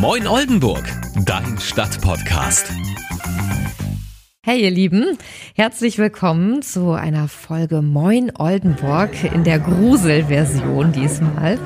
Moin Oldenburg, dein Stadtpodcast. Hey ihr Lieben, herzlich willkommen zu einer Folge Moin Oldenburg in der Gruselversion diesmal.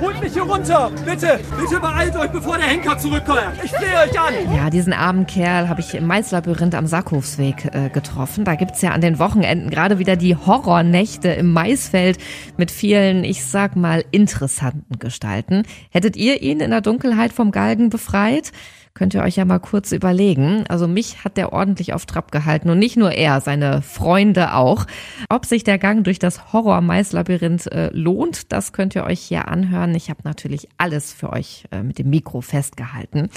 Holt mich hier runter! Bitte! Bitte beeilt euch, bevor der Henker zurückkommt! Ich flehe euch an! Ja, diesen armen Kerl habe ich im Maislabyrinth am Sackhofsweg äh, getroffen. Da gibt's ja an den Wochenenden gerade wieder die Horrornächte im Maisfeld mit vielen, ich sag mal, interessanten Gestalten. Hättet ihr ihn in der Dunkelheit vom Galgen befreit? Könnt ihr euch ja mal kurz überlegen. Also mich hat der ordentlich auf Trab gehalten und nicht nur er, seine Freunde auch. Ob sich der Gang durch das Horror-Mais-Labyrinth äh, lohnt, das könnt ihr euch hier anhören. Ich habe natürlich alles für euch äh, mit dem Mikro festgehalten.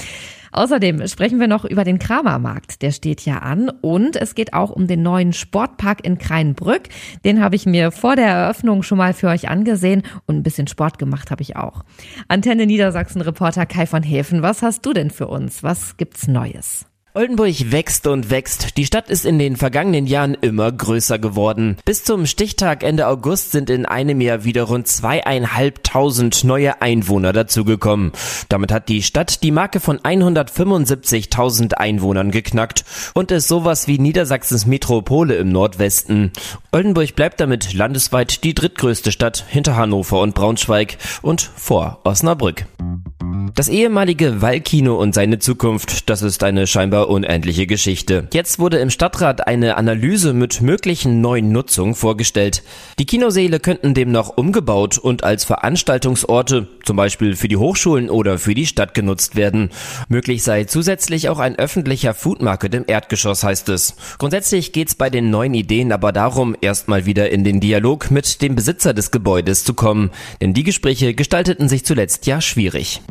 Außerdem sprechen wir noch über den Kramermarkt. Der steht ja an und es geht auch um den neuen Sportpark in Kreinbrück. Den habe ich mir vor der Eröffnung schon mal für euch angesehen und ein bisschen Sport gemacht habe ich auch. Antenne Niedersachsen Reporter Kai von Häfen, was hast du denn für uns. Was gibt's Neues? Oldenburg wächst und wächst. Die Stadt ist in den vergangenen Jahren immer größer geworden. Bis zum Stichtag Ende August sind in einem Jahr wieder rund zweieinhalbtausend neue Einwohner dazugekommen. Damit hat die Stadt die Marke von 175.000 Einwohnern geknackt und ist sowas wie Niedersachsens Metropole im Nordwesten. Oldenburg bleibt damit landesweit die drittgrößte Stadt hinter Hannover und Braunschweig und vor Osnabrück. Das ehemalige Wallkino und seine Zukunft, das ist eine scheinbar unendliche Geschichte. Jetzt wurde im Stadtrat eine Analyse mit möglichen neuen Nutzungen vorgestellt. Die Kinosäle könnten demnach umgebaut und als Veranstaltungsorte, zum Beispiel für die Hochschulen oder für die Stadt genutzt werden. Möglich sei zusätzlich auch ein öffentlicher Foodmarket im Erdgeschoss, heißt es. Grundsätzlich geht's bei den neuen Ideen aber darum, erstmal wieder in den Dialog mit dem Besitzer des Gebäudes zu kommen. Denn die Gespräche gestalteten sich zuletzt ja schwierig.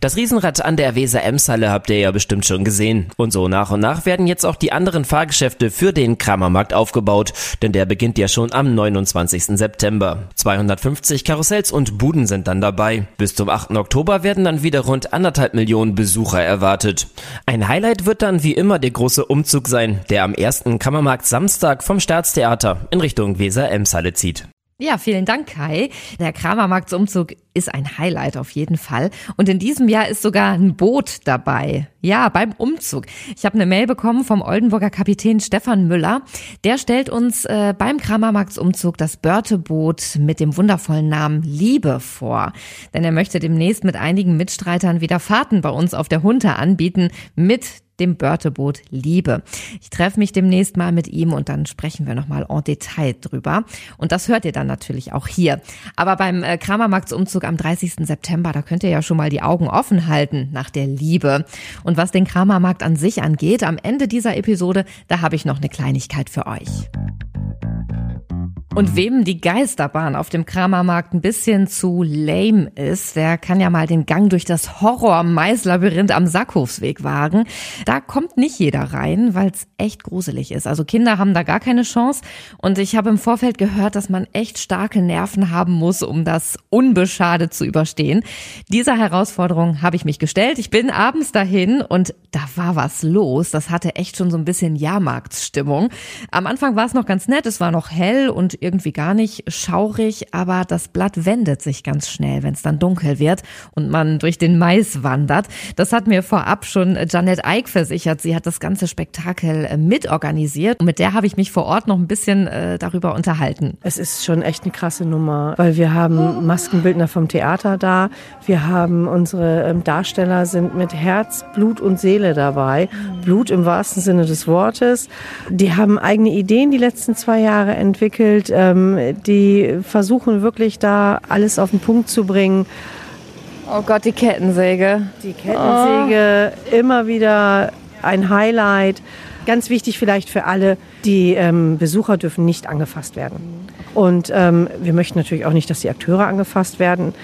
Das Riesenrad an der Weser-Emshalle habt ihr ja bestimmt schon gesehen. Und so nach und nach werden jetzt auch die anderen Fahrgeschäfte für den Kramermarkt aufgebaut, denn der beginnt ja schon am 29. September. 250 Karussells und Buden sind dann dabei. Bis zum 8. Oktober werden dann wieder rund anderthalb Millionen Besucher erwartet. Ein Highlight wird dann wie immer der große Umzug sein, der am ersten Kammermarkt Samstag vom Staatstheater in Richtung Weser-Emshalle zieht. Ja, vielen Dank, Kai. Der Kramermarktsumzug ist ein Highlight auf jeden Fall. Und in diesem Jahr ist sogar ein Boot dabei. Ja, beim Umzug. Ich habe eine Mail bekommen vom Oldenburger Kapitän Stefan Müller. Der stellt uns äh, beim Kramermarktsumzug das Börteboot mit dem wundervollen Namen Liebe vor. Denn er möchte demnächst mit einigen Mitstreitern wieder Fahrten bei uns auf der Hunte anbieten mit dem Börteboot Liebe. Ich treffe mich demnächst mal mit ihm und dann sprechen wir nochmal en Detail drüber. Und das hört ihr dann natürlich auch hier. Aber beim äh, Kramermarktsumzug am 30. September, da könnt ihr ja schon mal die Augen offen halten nach der Liebe. Und was den Kramermarkt an sich angeht, am Ende dieser Episode, da habe ich noch eine Kleinigkeit für euch. Und wem die Geisterbahn auf dem Kramermarkt ein bisschen zu lame ist, der kann ja mal den Gang durch das Horror-Mais-Labyrinth am Sackhofsweg wagen. Da kommt nicht jeder rein, weil es echt gruselig ist. Also Kinder haben da gar keine Chance. Und ich habe im Vorfeld gehört, dass man echt starke Nerven haben muss, um das unbeschadet zu überstehen. Dieser Herausforderung habe ich mich gestellt. Ich bin abends dahin und da war was los. Das hatte echt schon so ein bisschen Jahrmarktsstimmung. Am Anfang war es noch ganz nett. Es war noch hell und irgendwie gar nicht schaurig, aber das Blatt wendet sich ganz schnell, wenn es dann dunkel wird und man durch den Mais wandert. Das hat mir vorab schon Janet Eick versichert. Sie hat das ganze Spektakel äh, mitorganisiert und mit der habe ich mich vor Ort noch ein bisschen äh, darüber unterhalten. Es ist schon echt eine krasse Nummer, weil wir haben Maskenbildner vom Theater da, wir haben unsere ähm, Darsteller sind mit Herz, Blut und Seele dabei. Blut im wahrsten Sinne des Wortes. Die haben eigene Ideen die letzten zwei Jahre entwickelt ähm, die versuchen wirklich da alles auf den Punkt zu bringen. Oh Gott, die Kettensäge. Die Kettensäge, oh. immer wieder ein Highlight. Ganz wichtig vielleicht für alle, die ähm, Besucher dürfen nicht angefasst werden. Und ähm, wir möchten natürlich auch nicht, dass die Akteure angefasst werden.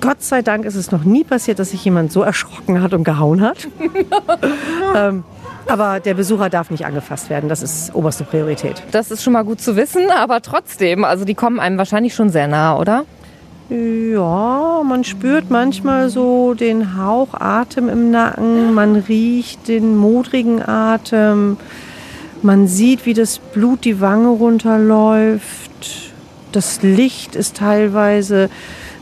Gott sei Dank ist es noch nie passiert, dass sich jemand so erschrocken hat und gehauen hat. ähm, aber der Besucher darf nicht angefasst werden. Das ist oberste Priorität. Das ist schon mal gut zu wissen, aber trotzdem, also die kommen einem wahrscheinlich schon sehr nah, oder? Ja, man spürt manchmal so den Hauch Atem im Nacken, man riecht den modrigen Atem, man sieht, wie das Blut die Wange runterläuft. Das Licht ist teilweise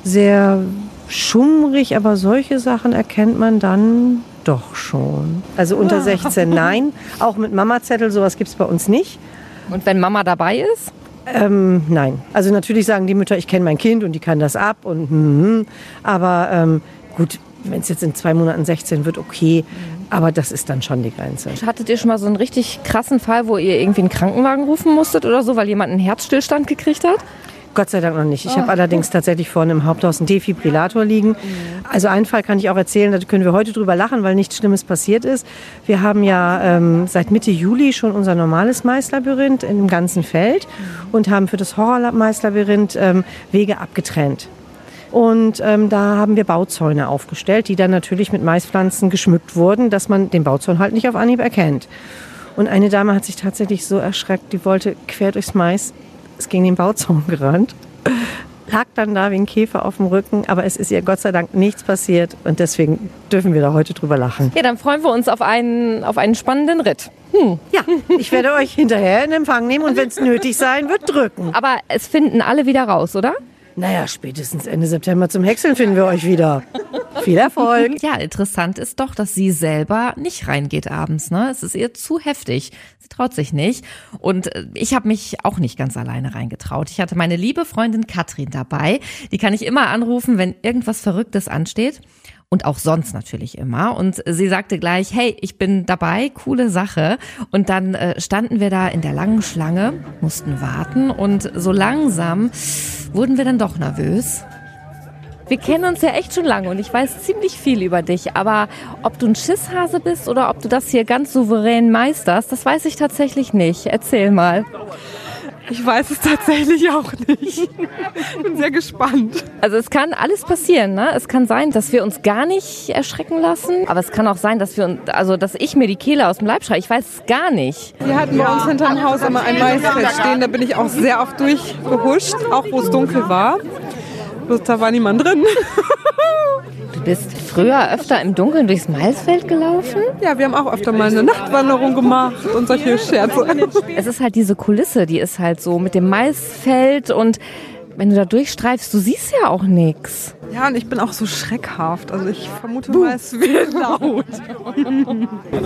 sehr schummrig, aber solche Sachen erkennt man dann doch schon. Also unter 16 nein. Auch mit Mamazettel, sowas gibt es bei uns nicht. Und wenn Mama dabei ist? Ähm, nein. Also natürlich sagen die Mütter, ich kenne mein Kind und die kann das ab und hm, aber ähm, gut, wenn es jetzt in zwei Monaten 16 wird, okay. Aber das ist dann schon die Grenze. Hattet ihr schon mal so einen richtig krassen Fall, wo ihr irgendwie einen Krankenwagen rufen musstet oder so, weil jemand einen Herzstillstand gekriegt hat? Gott sei Dank noch nicht. Ich habe allerdings tatsächlich vorne im Haupthaus einen Defibrillator liegen. Also einen Fall kann ich auch erzählen, da können wir heute drüber lachen, weil nichts Schlimmes passiert ist. Wir haben ja ähm, seit Mitte Juli schon unser normales Maislabyrinth im ganzen Feld und haben für das Horror-Maislabyrinth ähm, Wege abgetrennt. Und ähm, da haben wir Bauzäune aufgestellt, die dann natürlich mit Maispflanzen geschmückt wurden, dass man den Bauzaun halt nicht auf Anhieb erkennt. Und eine Dame hat sich tatsächlich so erschreckt, die wollte quer durchs Mais, ist gegen den Bauzaun gerannt, lag dann da wie ein Käfer auf dem Rücken, aber es ist ihr Gott sei Dank nichts passiert und deswegen dürfen wir da heute drüber lachen. Ja, dann freuen wir uns auf einen, auf einen spannenden Ritt. Ja, ich werde euch hinterher in Empfang nehmen und wenn es nötig sein wird, drücken. Aber es finden alle wieder raus, oder? Naja, spätestens Ende September zum Häckseln finden wir euch wieder. Viel Erfolg. Ja, interessant ist doch, dass sie selber nicht reingeht abends. Ne? Es ist ihr zu heftig. Sie traut sich nicht. Und äh, ich habe mich auch nicht ganz alleine reingetraut. Ich hatte meine liebe Freundin Katrin dabei. Die kann ich immer anrufen, wenn irgendwas Verrücktes ansteht. Und auch sonst natürlich immer. Und sie sagte gleich, hey, ich bin dabei, coole Sache. Und dann äh, standen wir da in der langen Schlange, mussten warten und so langsam wurden wir dann doch nervös. Wir kennen uns ja echt schon lange und ich weiß ziemlich viel über dich. Aber ob du ein Schisshase bist oder ob du das hier ganz souverän meisterst, das weiß ich tatsächlich nicht. Erzähl mal. Ich weiß es tatsächlich auch nicht. Bin sehr gespannt. Also es kann alles passieren, ne? Es kann sein, dass wir uns gar nicht erschrecken lassen, aber es kann auch sein, dass wir uns, also dass ich mir die Kehle aus dem Leib schreie. Ich weiß es gar nicht. Wir hatten bei uns hinterm Haus immer ein Maisfeld stehen. Da bin ich auch sehr oft durchgehuscht, auch wo es dunkel war. Bloß da war niemand drin. Du bist früher öfter im Dunkeln durchs Maisfeld gelaufen? Ja, wir haben auch öfter mal eine Nachtwanderung gemacht und solche Scherze. Es ist halt diese Kulisse, die ist halt so mit dem Maisfeld und wenn du da durchstreifst, du siehst ja auch nichts. Ja, und ich bin auch so schreckhaft. Also ich vermute mal, es wird laut.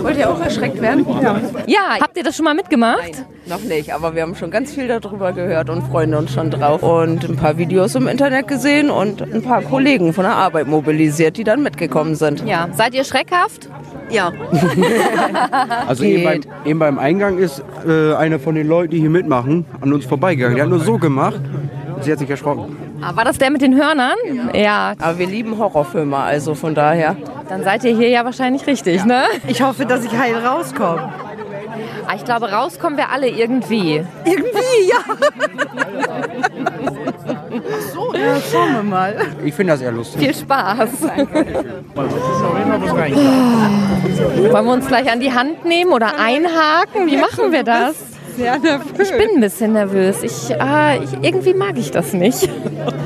Wollt ihr auch erschreckt werden? Ja. Ja, habt ihr das schon mal mitgemacht? Noch nicht, aber wir haben schon ganz viel darüber gehört und freuen uns schon drauf. Und ein paar Videos im Internet gesehen und ein paar Kollegen von der Arbeit mobilisiert, die dann mitgekommen sind. Ja. Seid ihr schreckhaft? Ja. Also eben beim, eben beim Eingang ist äh, einer von den Leuten, die hier mitmachen, an uns vorbeigegangen. Der hat nur so gemacht, sie hat sich erschrocken. Ah, war das der mit den Hörnern? Ja. Aber wir lieben Horrorfilme, also von daher. Dann seid ihr hier ja wahrscheinlich richtig, ne? Ich hoffe, dass ich heil rauskomme. Ah, ich glaube, rauskommen wir alle irgendwie. Irgendwie, ja. Ja, schauen wir mal. Ich finde das eher lustig. Viel Spaß. Wollen wir uns gleich an die Hand nehmen oder einhaken? Wie machen wir das? Sehr nervös. Ich bin ein bisschen nervös. Ich, ah, ich, irgendwie mag ich das nicht.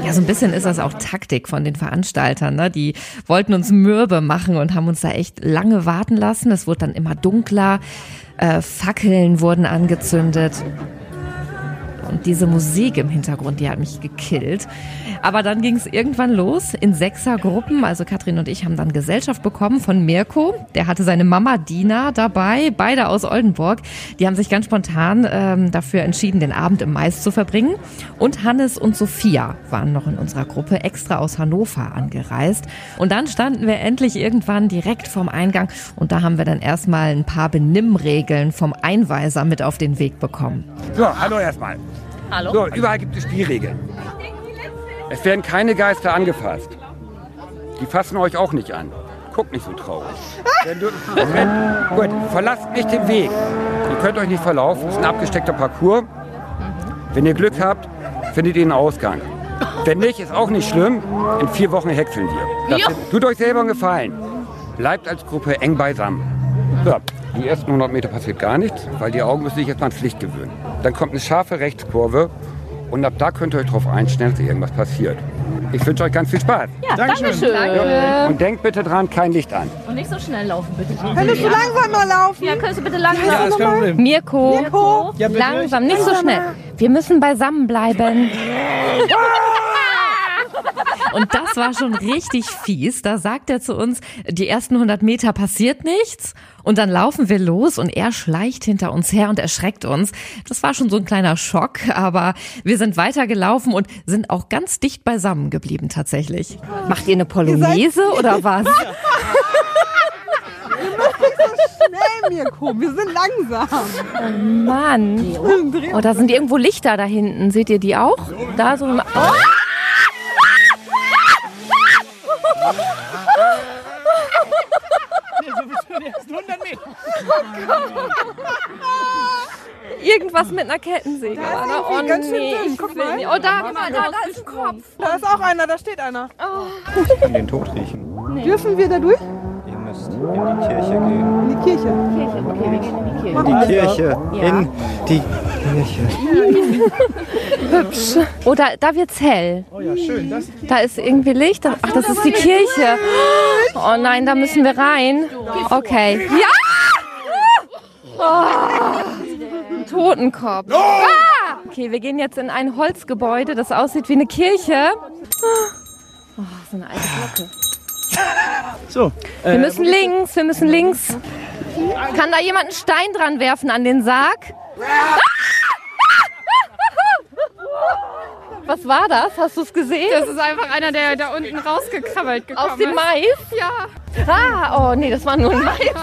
Ja, so ein bisschen ist das auch Taktik von den Veranstaltern. Ne? Die wollten uns mürbe machen und haben uns da echt lange warten lassen. Es wurde dann immer dunkler. Äh, Fackeln wurden angezündet. Und diese Musik im Hintergrund, die hat mich gekillt. Aber dann ging es irgendwann los in Sechsergruppen. Also Katrin und ich haben dann Gesellschaft bekommen von Mirko. Der hatte seine Mama Dina dabei, beide aus Oldenburg. Die haben sich ganz spontan ähm, dafür entschieden, den Abend im Mais zu verbringen. Und Hannes und Sophia waren noch in unserer Gruppe extra aus Hannover angereist. Und dann standen wir endlich irgendwann direkt vorm Eingang. Und da haben wir dann erstmal ein paar Benimmregeln vom Einweiser mit auf den Weg bekommen. So, hallo erstmal. Hallo. So, überall gibt es Spielregeln. Es werden keine Geister angefasst. Die fassen euch auch nicht an. Guckt nicht so traurig. Wenn gut, verlasst nicht den Weg. Ihr könnt euch nicht verlaufen. Es ist ein abgesteckter Parcours. Wenn ihr Glück habt, findet ihr einen Ausgang. Wenn nicht, ist auch nicht schlimm. In vier Wochen häckseln wir. Das tut euch selber einen Gefallen. Bleibt als Gruppe eng beisammen. So, die ersten 100 Meter passiert gar nichts, weil die Augen müssen sich jetzt mal ans Licht gewöhnen. Dann kommt eine scharfe Rechtskurve und ab da könnt ihr euch darauf einstellen, dass irgendwas passiert. Ich wünsche euch ganz viel Spaß. Dankeschön. Und denkt bitte dran, kein Licht an. Und nicht so schnell laufen, bitte. Könntest du langsamer laufen? Ja, könntest du bitte langsam Ja, ist kein Problem. Mirko, Mirko? langsam, nicht so schnell. Wir müssen beisammen bleiben. Und das war schon richtig fies. Da sagt er zu uns, die ersten 100 Meter passiert nichts. Und dann laufen wir los und er schleicht hinter uns her und erschreckt uns. Das war schon so ein kleiner Schock, aber wir sind weitergelaufen und sind auch ganz dicht beisammen geblieben tatsächlich. Macht ihr eine Polonaise oder was? schnell, Mirko. Wir sind langsam. Oh Mann. Oh, da sind irgendwo Lichter da hinten. Seht ihr die auch? Da so. Oh! Irgendwas mit einer Kettensäge. Da ist Oh ganz schön nee, dünn. ich Guck will mal. nicht. Oh, da, guck mal, da, da ist ein Kopf. Da ist auch einer, da steht einer. Ich kann den Tod riechen. Dürfen wir da durch? Ihr müsst in die Kirche gehen. In die Kirche. Kirche, okay, wir gehen in die Kirche. In die Kirche. Ja. In die Kirche. Hübsch. Oh, da, da wird's hell. Oh ja, schön. Das Da ist irgendwie Licht. Ach, das ist die Kirche. Oh nein, da müssen wir rein. Okay. Ja! Oh, ein Totenkopf. Ah! Okay, wir gehen jetzt in ein Holzgebäude, das aussieht wie eine Kirche. Oh, so eine alte Glocke. so. Wir müssen links, wir müssen links. Kann da jemand einen Stein dran werfen an den Sarg? Was war das? Hast du es gesehen? Das ist einfach einer, der da unten rausgekrabbelt gekommen Aus dem ist. Mais? Ja. Ah, oh nee, das war nur ein Mais-Ding.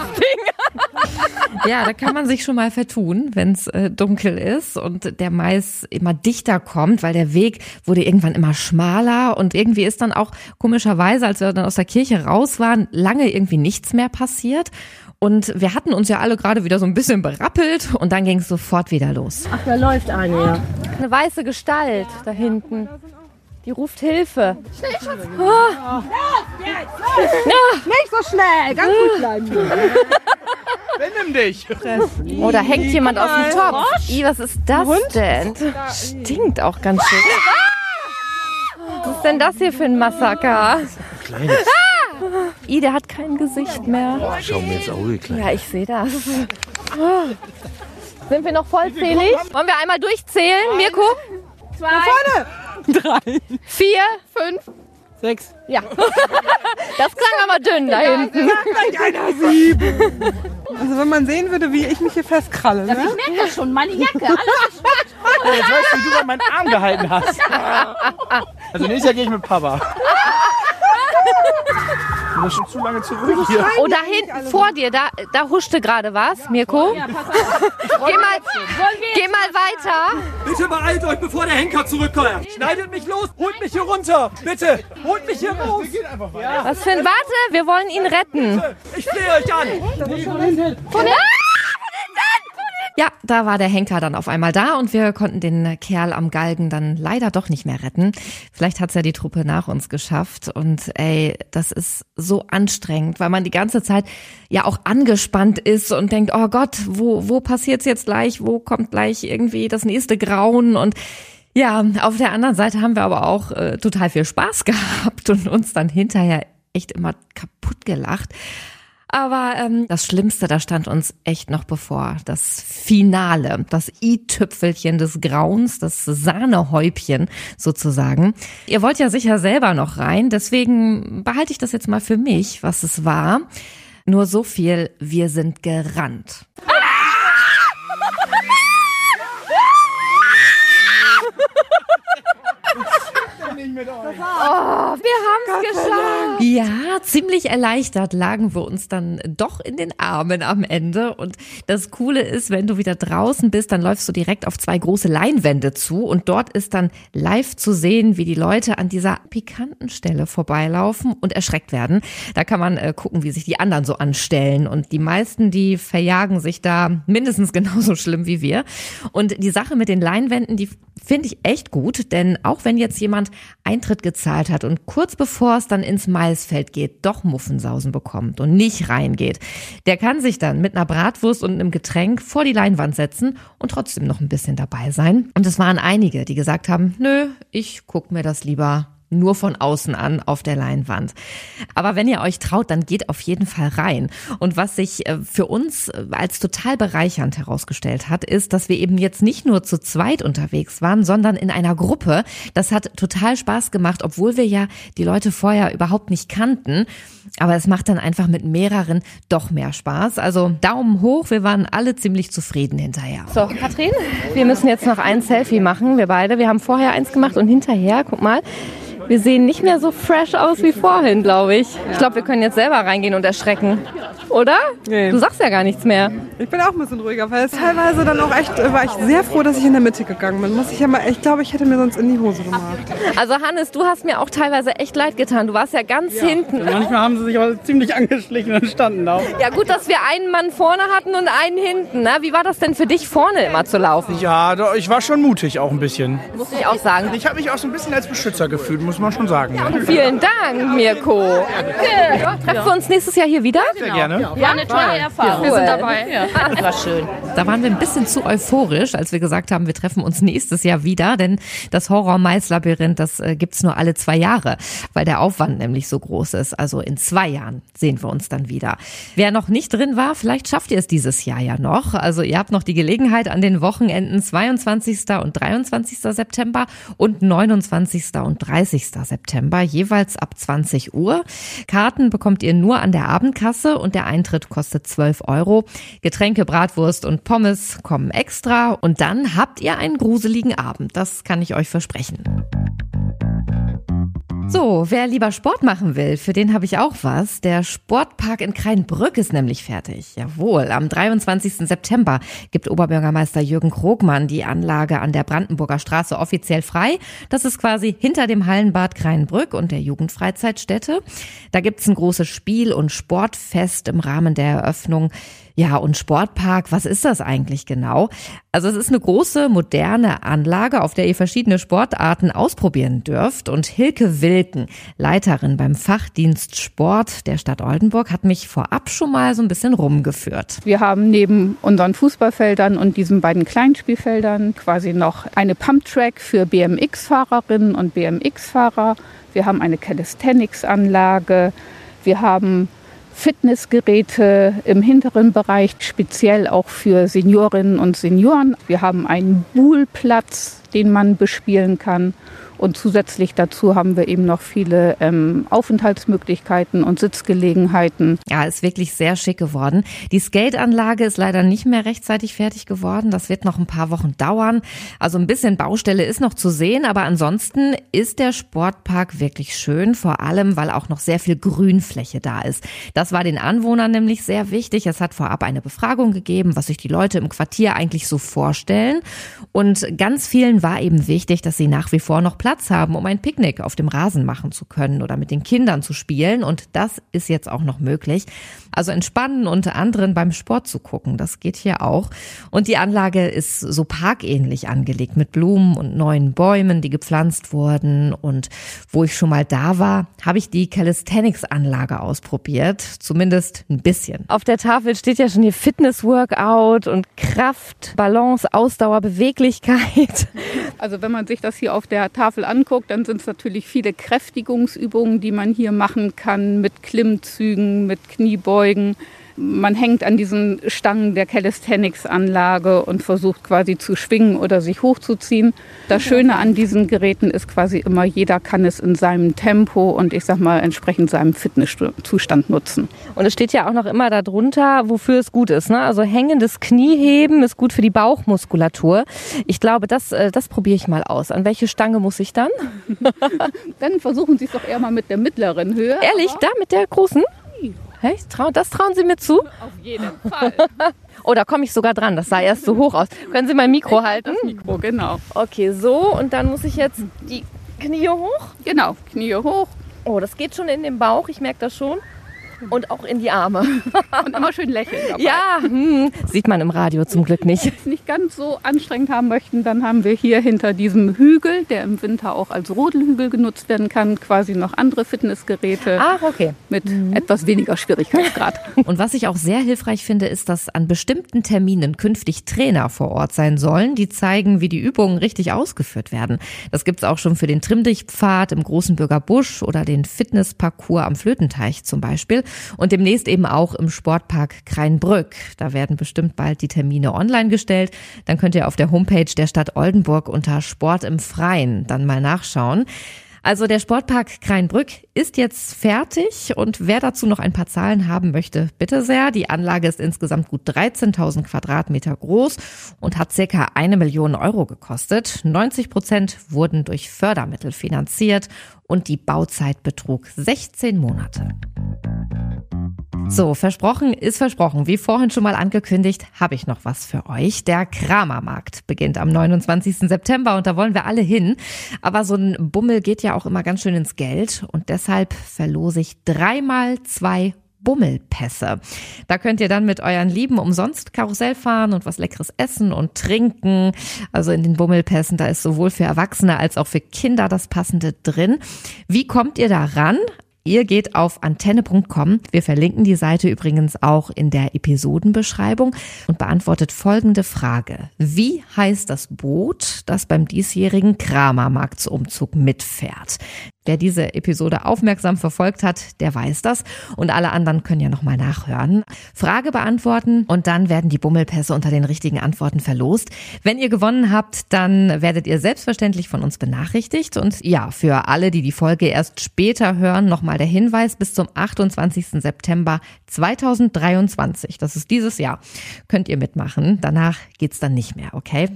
Ja, da kann man sich schon mal vertun, wenn es äh, dunkel ist und der Mais immer dichter kommt, weil der Weg wurde irgendwann immer schmaler und irgendwie ist dann auch komischerweise, als wir dann aus der Kirche raus waren, lange irgendwie nichts mehr passiert. Und wir hatten uns ja alle gerade wieder so ein bisschen berappelt und dann ging es sofort wieder los. Ach, da läuft eine, ja. Eine weiße Gestalt da hinten. Die ruft Hilfe. Nicht so schnell, ganz gut bleiben. Benimm dich. Oh, da hängt jemand aus dem Topf. I, was ist das denn? Stinkt auch ganz schön. Was ist denn das hier für ein Massaker? Kleines. I, der hat kein Gesicht mehr. Schau mir ins Auge, klein. Ja, ich sehe das. Sind wir noch vollzählig? Wollen wir einmal durchzählen, Mirko? Zwei. Vorne. Drei. Vier, fünf, Sechs. ja. Das klang aber dünn da hinten. Einer sieben. Also wenn man sehen würde, wie ich mich hier festkralle. Ne? Ich merke das schon, meine Jacke. Alles Jetzt weißt du, wie du an meinen Arm gehalten hast. Also nächstes Jahr gehe ich mit Papa. Du bist schon zu lange zurück hier. Oh, da hinten, vor dir, da, da huschte gerade was, Mirko. Geh mal, geh mal weiter. Bitte beeilt euch, bevor der Henker zurückkommt. Schneidet mich los, holt mich hier runter. Bitte, holt mich hier raus. Was für ein, warte, wir wollen ihn retten. Ich flehe euch an. Ja, da war der Henker dann auf einmal da und wir konnten den Kerl am Galgen dann leider doch nicht mehr retten. Vielleicht hat's ja die Truppe nach uns geschafft und ey, das ist so anstrengend, weil man die ganze Zeit ja auch angespannt ist und denkt, oh Gott, wo, wo passiert's jetzt gleich, wo kommt gleich irgendwie das nächste Grauen und ja, auf der anderen Seite haben wir aber auch äh, total viel Spaß gehabt und uns dann hinterher echt immer kaputt gelacht. Aber ähm, das Schlimmste, da stand uns echt noch bevor. Das Finale, das i-Tüpfelchen des Grauens, das Sahnehäubchen sozusagen. Ihr wollt ja sicher selber noch rein, deswegen behalte ich das jetzt mal für mich, was es war. Nur so viel, wir sind gerannt. Oh, wir haben's geschafft. Ja, ziemlich erleichtert lagen wir uns dann doch in den Armen am Ende. Und das Coole ist, wenn du wieder draußen bist, dann läufst du direkt auf zwei große Leinwände zu und dort ist dann live zu sehen, wie die Leute an dieser pikanten Stelle vorbeilaufen und erschreckt werden. Da kann man äh, gucken, wie sich die anderen so anstellen. Und die meisten, die verjagen sich da mindestens genauso schlimm wie wir. Und die Sache mit den Leinwänden, die finde ich echt gut, denn auch wenn jetzt jemand Eintritt gezahlt hat und kurz bevor es dann ins Maisfeld geht, doch Muffensausen bekommt und nicht reingeht, der kann sich dann mit einer Bratwurst und einem Getränk vor die Leinwand setzen und trotzdem noch ein bisschen dabei sein. Und es waren einige, die gesagt haben, nö, ich guck mir das lieber nur von außen an auf der Leinwand. Aber wenn ihr euch traut, dann geht auf jeden Fall rein. Und was sich äh, für uns äh, als total bereichernd herausgestellt hat, ist, dass wir eben jetzt nicht nur zu zweit unterwegs waren, sondern in einer Gruppe. Das hat total Spaß gemacht, obwohl wir ja die Leute vorher überhaupt nicht kannten. Aber es macht dann einfach mit mehreren doch mehr Spaß. Also Daumen hoch, wir waren alle ziemlich zufrieden hinterher. So, Katrin, wir müssen jetzt noch ein Selfie machen, wir beide. Wir haben vorher eins gemacht und hinterher, guck mal. Wir sehen nicht mehr so fresh aus wie vorhin, glaube ich. Ich glaube, wir können jetzt selber reingehen und erschrecken. Oder? Nee. Du sagst ja gar nichts mehr. Ich bin auch ein bisschen ruhiger, weil es teilweise dann auch echt, war ich sehr froh, dass ich in der Mitte gegangen bin. Muss ich ja mal, ich glaube, ich hätte mir sonst in die Hose gemacht. Also Hannes, du hast mir auch teilweise echt leid getan. Du warst ja ganz hinten. Manchmal haben sie sich aber ziemlich angeschlichen und standen da. Ja gut, dass wir einen Mann vorne hatten und einen hinten. Ne? Wie war das denn für dich, vorne immer zu laufen? Ja, ich war schon mutig auch ein bisschen. Muss ich auch sagen. Ich habe mich auch so ein bisschen als Beschützer gefühlt, muss man schon sagen. ne? Vielen Dank, Mirko. Ja. Treffen wir uns nächstes Jahr hier wieder? Sehr gerne. War eine tolle Erfahrung. Wir sind dabei. Das war schön. Da waren wir ein bisschen zu euphorisch, als wir gesagt haben, wir treffen uns nächstes Jahr wieder, denn das Horror-Mais-Labyrinth, das äh, gibt's nur alle zwei Jahre, weil der Aufwand nämlich so groß ist. Also in zwei Jahren sehen wir uns dann wieder. Wer noch nicht drin war, vielleicht schafft ihr es dieses Jahr ja noch. Also ihr habt noch die Gelegenheit an den Wochenenden 22. und 23. September und 29. und 30. September, jeweils ab 20 Uhr. Karten bekommt ihr nur an der Abendkasse und der Eintritt kostet 12 Euro. Getränke, Bratwurst und Pommes kommen extra und dann habt ihr einen gruseligen Abend. Das kann ich euch versprechen. So, wer lieber Sport machen will, für den habe ich auch was. Der Sportpark in Kreinbrück ist nämlich fertig. Jawohl, am 23. September gibt Oberbürgermeister Jürgen Krogmann die Anlage an der Brandenburger Straße offiziell frei. Das ist quasi hinter dem Hallenbad Kreinbrück und der Jugendfreizeitstätte. Da gibt's ein großes Spiel- und Sportfest im Rahmen der Eröffnung. Ja, und Sportpark, was ist das eigentlich genau? Also es ist eine große, moderne Anlage, auf der ihr verschiedene Sportarten ausprobieren dürft. Und Hilke Wilken, Leiterin beim Fachdienst Sport der Stadt Oldenburg, hat mich vorab schon mal so ein bisschen rumgeführt. Wir haben neben unseren Fußballfeldern und diesen beiden Kleinspielfeldern quasi noch eine Pumptrack für BMX-Fahrerinnen und BMX-Fahrer. Wir haben eine Calisthenics-Anlage. Wir haben Fitnessgeräte im hinteren Bereich, speziell auch für Seniorinnen und Senioren. Wir haben einen Buhlplatz, den man bespielen kann. Und zusätzlich dazu haben wir eben noch viele ähm, Aufenthaltsmöglichkeiten und Sitzgelegenheiten. Ja, ist wirklich sehr schick geworden. Die Skateanlage ist leider nicht mehr rechtzeitig fertig geworden. Das wird noch ein paar Wochen dauern. Also ein bisschen Baustelle ist noch zu sehen, aber ansonsten ist der Sportpark wirklich schön, vor allem weil auch noch sehr viel Grünfläche da ist. Das war den Anwohnern nämlich sehr wichtig. Es hat vorab eine Befragung gegeben, was sich die Leute im Quartier eigentlich so vorstellen. Und ganz vielen war eben wichtig, dass sie nach wie vor noch Platz haben, um ein Picknick auf dem Rasen machen zu können oder mit den Kindern zu spielen. Und das ist jetzt auch noch möglich. Also entspannen und anderen beim Sport zu gucken, das geht hier auch. Und die Anlage ist so parkähnlich angelegt mit Blumen und neuen Bäumen, die gepflanzt wurden. Und wo ich schon mal da war, habe ich die Calisthenics-Anlage ausprobiert. Zumindest ein bisschen. Auf der Tafel steht ja schon hier Fitness-Workout und Kraft, Balance, Ausdauer, Beweglichkeit. Also wenn man sich das hier auf der Tafel anguckt, dann sind es natürlich viele Kräftigungsübungen, die man hier machen kann mit Klimmzügen, mit Kniebeugen. Man hängt an diesen Stangen der Calisthenics-Anlage und versucht quasi zu schwingen oder sich hochzuziehen. Das Schöne an diesen Geräten ist quasi immer, jeder kann es in seinem Tempo und ich sag mal entsprechend seinem Fitnesszustand nutzen. Und es steht ja auch noch immer darunter, wofür es gut ist. Ne? Also hängendes Knieheben ist gut für die Bauchmuskulatur. Ich glaube, das, äh, das probiere ich mal aus. An welche Stange muss ich dann? Dann versuchen Sie es doch eher mal mit der mittleren Höhe. Ehrlich, da mit der großen? Trau, das trauen Sie mir zu? Auf jeden Fall. Oh, da komme ich sogar dran. Das sah erst so hoch aus. Können Sie mein Mikro halten? Das Mikro, genau. Okay, so. Und dann muss ich jetzt die Knie hoch? Genau, Knie hoch. Oh, das geht schon in den Bauch. Ich merke das schon. Und auch in die Arme. Und immer schön lächeln. Dabei. Ja, hm, sieht man im Radio zum Glück nicht. Wenn wir es nicht ganz so anstrengend haben möchten, dann haben wir hier hinter diesem Hügel, der im Winter auch als Rodelhügel genutzt werden kann, quasi noch andere Fitnessgeräte. Ach, okay. Mit mhm. etwas weniger Schwierigkeitsgrad. Und was ich auch sehr hilfreich finde, ist, dass an bestimmten Terminen künftig Trainer vor Ort sein sollen, die zeigen, wie die Übungen richtig ausgeführt werden. Das gibt's auch schon für den Trimmdichtpfad im Großen Bürger Busch oder den Fitnessparcours am Flötenteich zum Beispiel und demnächst eben auch im Sportpark Kreinbrück. Da werden bestimmt bald die Termine online gestellt. Dann könnt ihr auf der Homepage der Stadt Oldenburg unter Sport im Freien dann mal nachschauen. Also der Sportpark Kreinbrück ist jetzt fertig und wer dazu noch ein paar Zahlen haben möchte, bitte sehr. Die Anlage ist insgesamt gut 13.000 Quadratmeter groß und hat circa eine Million Euro gekostet. 90 Prozent wurden durch Fördermittel finanziert und die Bauzeit betrug 16 Monate. So, versprochen ist versprochen. Wie vorhin schon mal angekündigt, habe ich noch was für euch. Der Kramermarkt beginnt am 29. September und da wollen wir alle hin. Aber so ein Bummel geht ja auch immer ganz schön ins Geld und deshalb verlose ich dreimal zwei Bummelpässe. Da könnt ihr dann mit euren Lieben umsonst Karussell fahren und was leckeres essen und trinken. Also in den Bummelpässen, da ist sowohl für Erwachsene als auch für Kinder das passende drin. Wie kommt ihr da ran? Ihr geht auf antenne.com. Wir verlinken die Seite übrigens auch in der Episodenbeschreibung und beantwortet folgende Frage. Wie heißt das Boot, das beim diesjährigen Kramermarktsumzug mitfährt? Wer diese Episode aufmerksam verfolgt hat, der weiß das. Und alle anderen können ja nochmal nachhören. Frage beantworten und dann werden die Bummelpässe unter den richtigen Antworten verlost. Wenn ihr gewonnen habt, dann werdet ihr selbstverständlich von uns benachrichtigt. Und ja, für alle, die die Folge erst später hören, nochmal der Hinweis, bis zum 28. September 2023, das ist dieses Jahr, könnt ihr mitmachen. Danach geht's dann nicht mehr, okay?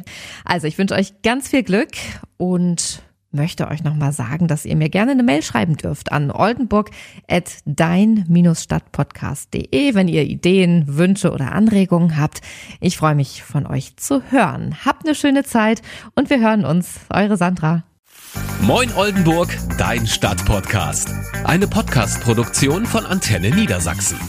Also ich wünsche euch ganz viel Glück und möchte euch nochmal sagen, dass ihr mir gerne eine Mail schreiben dürft an oldenburg.dein-stadtpodcast.de, wenn ihr Ideen, Wünsche oder Anregungen habt. Ich freue mich von euch zu hören. Habt eine schöne Zeit und wir hören uns. Eure Sandra. Moin Oldenburg, dein Stadtpodcast. Eine Podcast-Produktion von Antenne Niedersachsen.